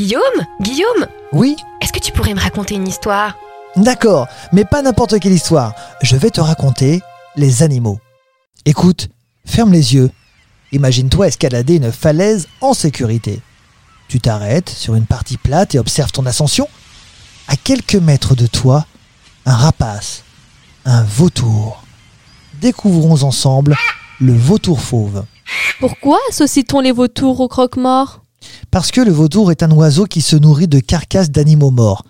Guillaume Guillaume Oui Est-ce que tu pourrais me raconter une histoire? D'accord, mais pas n'importe quelle histoire. Je vais te raconter les animaux. Écoute, ferme les yeux. Imagine-toi escalader une falaise en sécurité. Tu t'arrêtes sur une partie plate et observes ton ascension. À quelques mètres de toi, un rapace, un vautour. Découvrons ensemble le vautour fauve. Pourquoi associe-t-on les vautours au croque-mort? Parce que le vautour est un oiseau qui se nourrit de carcasses d'animaux morts.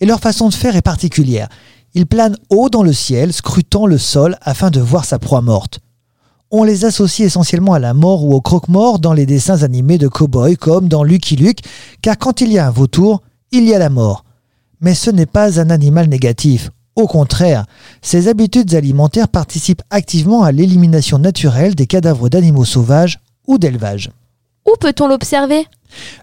Et leur façon de faire est particulière. Il plane haut dans le ciel, scrutant le sol afin de voir sa proie morte. On les associe essentiellement à la mort ou au croque-mort dans les dessins animés de cow-boys comme dans Lucky Luke, car quand il y a un vautour, il y a la mort. Mais ce n'est pas un animal négatif. Au contraire, ses habitudes alimentaires participent activement à l'élimination naturelle des cadavres d'animaux sauvages ou d'élevage. Où peut-on l'observer?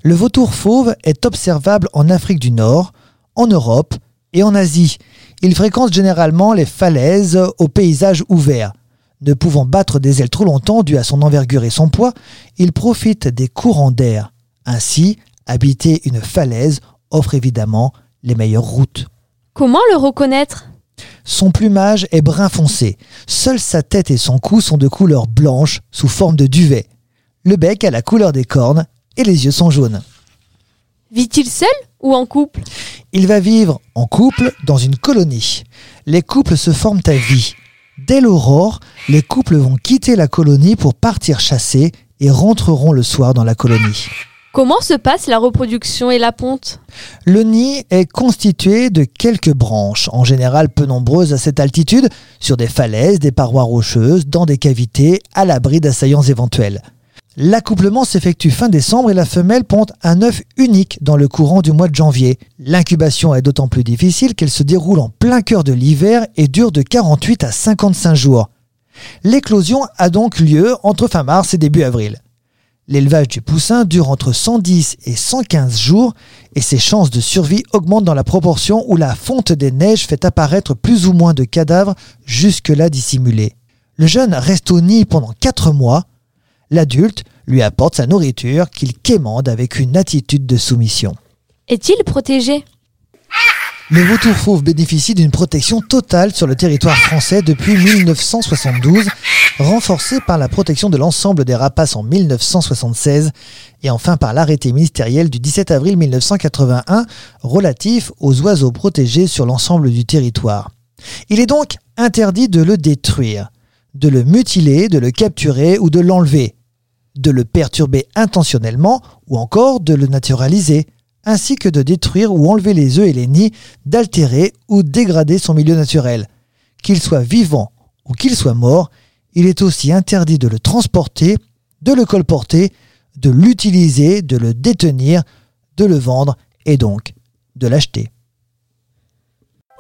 Le vautour fauve est observable en Afrique du Nord, en Europe et en Asie. Il fréquente généralement les falaises aux paysages ouverts. Ne pouvant battre des ailes trop longtemps dû à son envergure et son poids, il profite des courants d'air. Ainsi, habiter une falaise offre évidemment les meilleures routes. Comment le reconnaître? Son plumage est brun foncé. Seule sa tête et son cou sont de couleur blanche sous forme de duvet. Le bec a la couleur des cornes et les yeux sont jaunes. Vit-il seul ou en couple? Il va vivre en couple dans une colonie. Les couples se forment à vie. Dès l'aurore, les couples vont quitter la colonie pour partir chasser et rentreront le soir dans la colonie. Comment se passe la reproduction et la ponte? Le nid est constitué de quelques branches, en général peu nombreuses à cette altitude, sur des falaises, des parois rocheuses, dans des cavités, à l'abri d'assaillants éventuels. L'accouplement s'effectue fin décembre et la femelle ponte un œuf unique dans le courant du mois de janvier. L'incubation est d'autant plus difficile qu'elle se déroule en plein cœur de l'hiver et dure de 48 à 55 jours. L'éclosion a donc lieu entre fin mars et début avril. L'élevage du poussin dure entre 110 et 115 jours et ses chances de survie augmentent dans la proportion où la fonte des neiges fait apparaître plus ou moins de cadavres jusque-là dissimulés. Le jeune reste au nid pendant 4 mois. L'adulte lui apporte sa nourriture qu'il quémande avec une attitude de soumission. Est-il protégé? Le vautour fauve bénéficie d'une protection totale sur le territoire français depuis 1972, renforcée par la protection de l'ensemble des rapaces en 1976 et enfin par l'arrêté ministériel du 17 avril 1981 relatif aux oiseaux protégés sur l'ensemble du territoire. Il est donc interdit de le détruire, de le mutiler, de le capturer ou de l'enlever, de le perturber intentionnellement ou encore de le naturaliser, ainsi que de détruire ou enlever les œufs et les nids, d'altérer ou dégrader son milieu naturel. Qu'il soit vivant ou qu'il soit mort, il est aussi interdit de le transporter, de le colporter, de l'utiliser, de le détenir, de le vendre et donc de l'acheter.